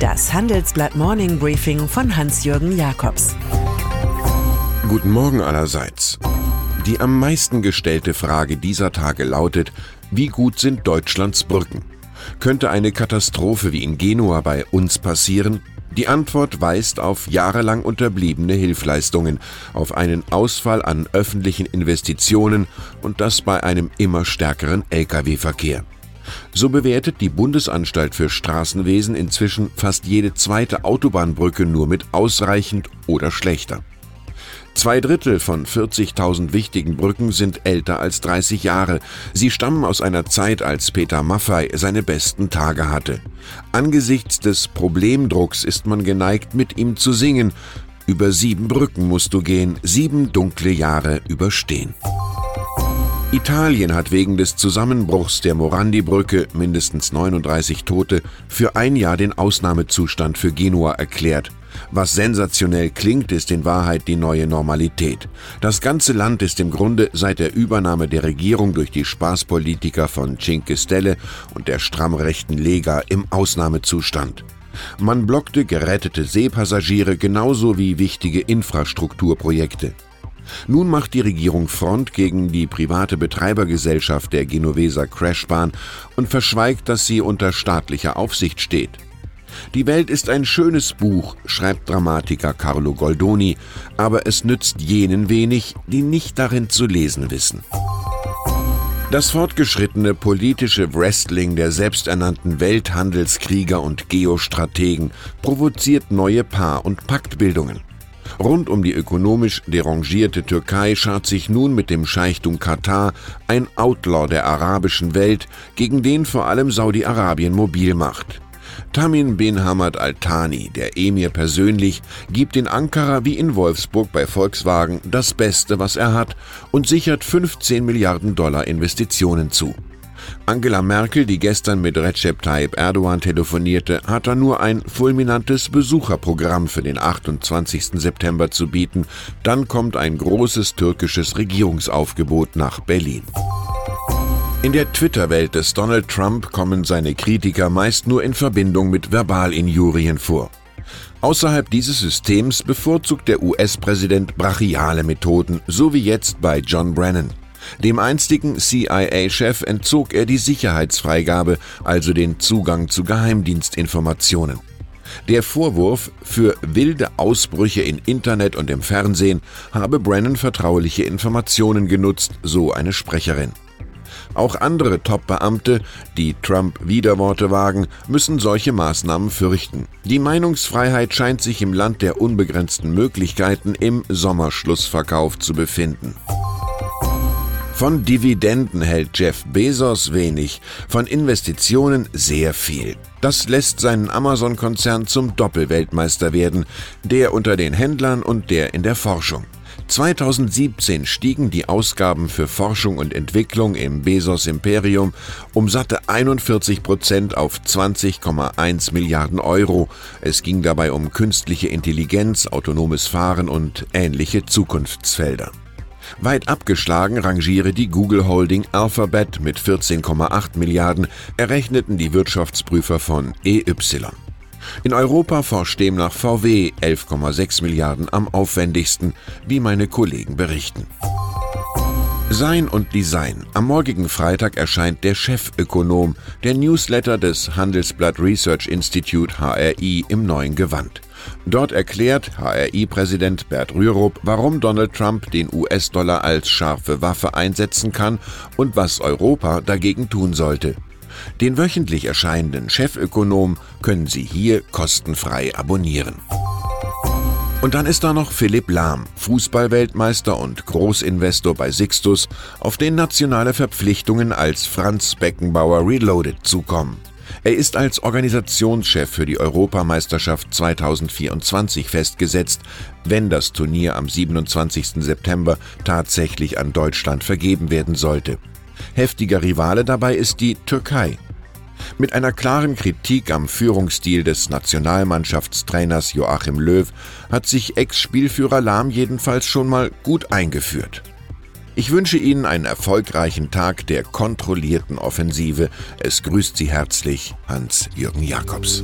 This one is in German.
Das Handelsblatt Morning Briefing von Hans-Jürgen Jakobs. Guten Morgen allerseits. Die am meisten gestellte Frage dieser Tage lautet, wie gut sind Deutschlands Brücken? Könnte eine Katastrophe wie in Genua bei uns passieren? Die Antwort weist auf jahrelang unterbliebene Hilfleistungen, auf einen Ausfall an öffentlichen Investitionen und das bei einem immer stärkeren Lkw-Verkehr. So bewertet die Bundesanstalt für Straßenwesen inzwischen fast jede zweite Autobahnbrücke nur mit ausreichend oder schlechter. Zwei Drittel von 40.000 wichtigen Brücken sind älter als 30 Jahre. Sie stammen aus einer Zeit, als Peter Maffei seine besten Tage hatte. Angesichts des Problemdrucks ist man geneigt, mit ihm zu singen. Über sieben Brücken musst du gehen, sieben dunkle Jahre überstehen. Italien hat wegen des Zusammenbruchs der Morandi-Brücke, mindestens 39 Tote, für ein Jahr den Ausnahmezustand für Genua erklärt. Was sensationell klingt, ist in Wahrheit die neue Normalität. Das ganze Land ist im Grunde seit der Übernahme der Regierung durch die Spaßpolitiker von Cinque Stelle und der stramm rechten Lega im Ausnahmezustand. Man blockte gerettete Seepassagiere genauso wie wichtige Infrastrukturprojekte. Nun macht die Regierung Front gegen die private Betreibergesellschaft der Genoveser Crashbahn und verschweigt, dass sie unter staatlicher Aufsicht steht. Die Welt ist ein schönes Buch, schreibt Dramatiker Carlo Goldoni, aber es nützt jenen wenig, die nicht darin zu lesen wissen. Das fortgeschrittene politische Wrestling der selbsternannten Welthandelskrieger und Geostrategen provoziert neue Paar- und Paktbildungen. Rund um die ökonomisch derangierte Türkei schart sich nun mit dem Scheichtum Katar ein Outlaw der arabischen Welt, gegen den vor allem Saudi-Arabien mobil macht. Tamin bin Hamad Al-Thani, der Emir persönlich, gibt in Ankara wie in Wolfsburg bei Volkswagen das Beste, was er hat und sichert 15 Milliarden Dollar Investitionen zu. Angela Merkel, die gestern mit Recep Tayyip Erdogan telefonierte, hat da nur ein fulminantes Besucherprogramm für den 28. September zu bieten. Dann kommt ein großes türkisches Regierungsaufgebot nach Berlin. In der Twitter-Welt des Donald Trump kommen seine Kritiker meist nur in Verbindung mit Verbalinjurien vor. Außerhalb dieses Systems bevorzugt der US-Präsident brachiale Methoden, so wie jetzt bei John Brennan. Dem einstigen CIA-Chef entzog er die Sicherheitsfreigabe, also den Zugang zu Geheimdienstinformationen. Der Vorwurf, für wilde Ausbrüche in Internet und im Fernsehen habe Brennan vertrauliche Informationen genutzt, so eine Sprecherin. Auch andere Top-Beamte, die Trump Widerworte wagen, müssen solche Maßnahmen fürchten. Die Meinungsfreiheit scheint sich im Land der unbegrenzten Möglichkeiten im Sommerschlussverkauf zu befinden. Von Dividenden hält Jeff Bezos wenig, von Investitionen sehr viel. Das lässt seinen Amazon-Konzern zum Doppelweltmeister werden, der unter den Händlern und der in der Forschung. 2017 stiegen die Ausgaben für Forschung und Entwicklung im Bezos Imperium um satte 41 Prozent auf 20,1 Milliarden Euro. Es ging dabei um künstliche Intelligenz, autonomes Fahren und ähnliche Zukunftsfelder. Weit abgeschlagen rangiere die Google Holding Alphabet mit 14,8 Milliarden, errechneten die Wirtschaftsprüfer von EY. In Europa forscht demnach VW 11,6 Milliarden am aufwendigsten, wie meine Kollegen berichten. Sein und Design. Am morgigen Freitag erscheint der Chefökonom, der Newsletter des Handelsblatt Research Institute HRI im neuen Gewand. Dort erklärt HRI-Präsident Bert Rürup, warum Donald Trump den US-Dollar als scharfe Waffe einsetzen kann und was Europa dagegen tun sollte. Den wöchentlich erscheinenden Chefökonom können Sie hier kostenfrei abonnieren. Und dann ist da noch Philipp Lahm, Fußballweltmeister und Großinvestor bei Sixtus, auf den nationale Verpflichtungen als Franz Beckenbauer Reloaded zukommen. Er ist als Organisationschef für die Europameisterschaft 2024 festgesetzt, wenn das Turnier am 27. September tatsächlich an Deutschland vergeben werden sollte. Heftiger Rivale dabei ist die Türkei. Mit einer klaren Kritik am Führungsstil des Nationalmannschaftstrainers Joachim Löw hat sich Ex-Spielführer Lahm jedenfalls schon mal gut eingeführt. Ich wünsche Ihnen einen erfolgreichen Tag der kontrollierten Offensive. Es grüßt Sie herzlich Hans-Jürgen Jakobs.